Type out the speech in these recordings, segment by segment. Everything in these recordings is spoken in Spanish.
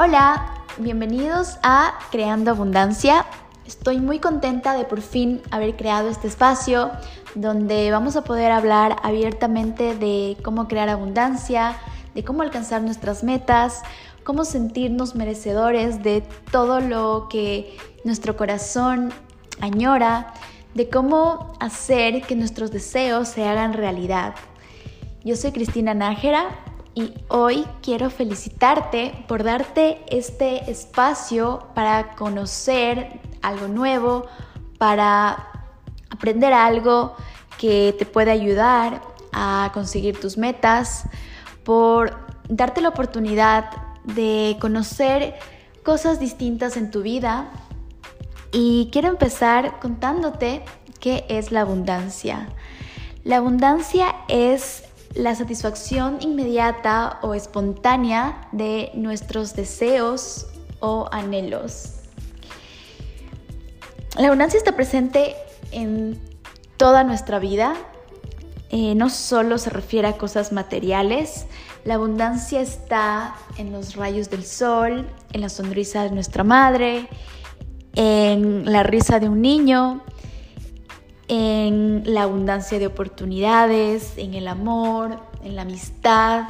Hola, bienvenidos a Creando Abundancia. Estoy muy contenta de por fin haber creado este espacio donde vamos a poder hablar abiertamente de cómo crear abundancia, de cómo alcanzar nuestras metas, cómo sentirnos merecedores de todo lo que nuestro corazón añora, de cómo hacer que nuestros deseos se hagan realidad. Yo soy Cristina Nájera y hoy quiero felicitarte por darte este espacio para conocer algo nuevo, para aprender algo que te puede ayudar a conseguir tus metas, por darte la oportunidad de conocer cosas distintas en tu vida. Y quiero empezar contándote qué es la abundancia. La abundancia es la satisfacción inmediata o espontánea de nuestros deseos o anhelos. La abundancia está presente en toda nuestra vida. Eh, no solo se refiere a cosas materiales, la abundancia está en los rayos del sol, en la sonrisa de nuestra madre, en la risa de un niño, en la abundancia de oportunidades, en el amor, en la amistad.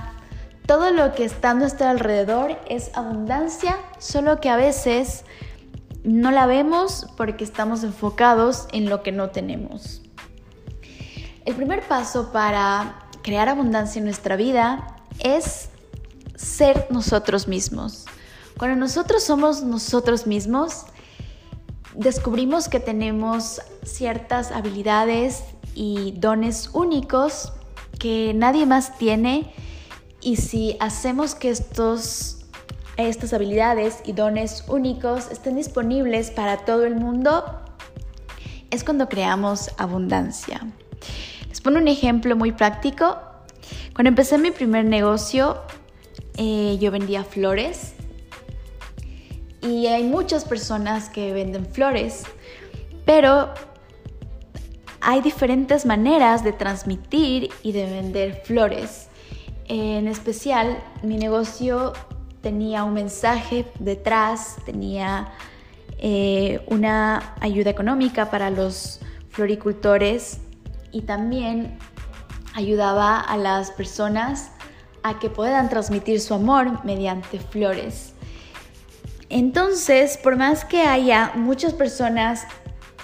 Todo lo que está a nuestro alrededor es abundancia, solo que a veces no la vemos porque estamos enfocados en lo que no tenemos. El primer paso para crear abundancia en nuestra vida es ser nosotros mismos. Cuando nosotros somos nosotros mismos, descubrimos que tenemos ciertas habilidades y dones únicos que nadie más tiene y si hacemos que estos, estas habilidades y dones únicos estén disponibles para todo el mundo, es cuando creamos abundancia. Les pongo un ejemplo muy práctico. Cuando empecé mi primer negocio, eh, yo vendía flores y hay muchas personas que venden flores, pero hay diferentes maneras de transmitir y de vender flores. En especial, mi negocio tenía un mensaje detrás, tenía eh, una ayuda económica para los floricultores y también ayudaba a las personas a que puedan transmitir su amor mediante flores. Entonces, por más que haya muchas personas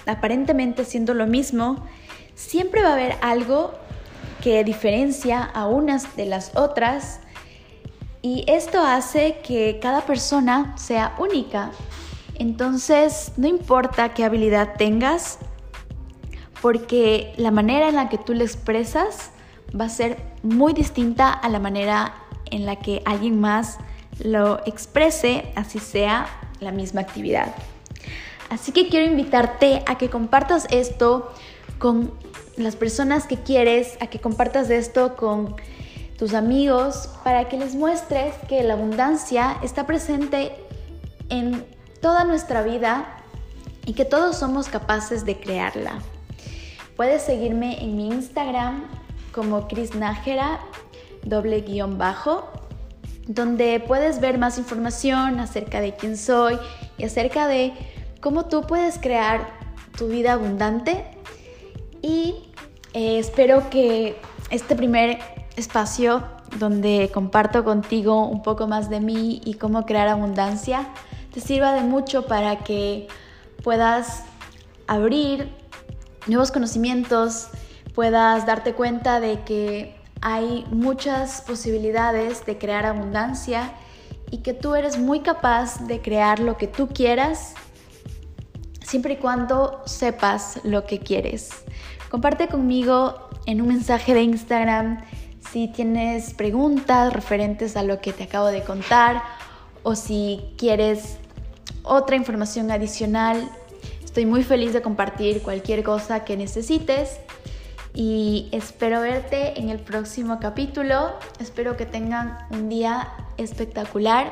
aparentemente haciendo lo mismo, siempre va a haber algo que diferencia a unas de las otras y esto hace que cada persona sea única. Entonces, no importa qué habilidad tengas, porque la manera en la que tú le expresas va a ser muy distinta a la manera en la que alguien más lo exprese, así sea la misma actividad. Así que quiero invitarte a que compartas esto con las personas que quieres, a que compartas esto con tus amigos, para que les muestres que la abundancia está presente en toda nuestra vida y que todos somos capaces de crearla. Puedes seguirme en mi Instagram como Chris doble guion bajo, donde puedes ver más información acerca de quién soy y acerca de cómo tú puedes crear tu vida abundante. Y eh, espero que este primer espacio donde comparto contigo un poco más de mí y cómo crear abundancia te sirva de mucho para que puedas abrir nuevos conocimientos, puedas darte cuenta de que hay muchas posibilidades de crear abundancia y que tú eres muy capaz de crear lo que tú quieras siempre y cuando sepas lo que quieres. Comparte conmigo en un mensaje de Instagram si tienes preguntas referentes a lo que te acabo de contar o si quieres otra información adicional. Estoy muy feliz de compartir cualquier cosa que necesites y espero verte en el próximo capítulo. Espero que tengan un día espectacular,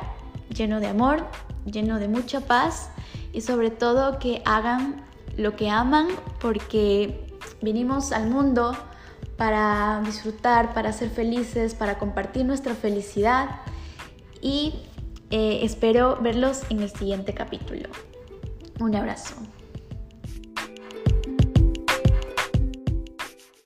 lleno de amor, lleno de mucha paz y sobre todo que hagan lo que aman porque vinimos al mundo para disfrutar, para ser felices, para compartir nuestra felicidad y Eh, espero verlos en el siguiente capítulo. Un abrazo.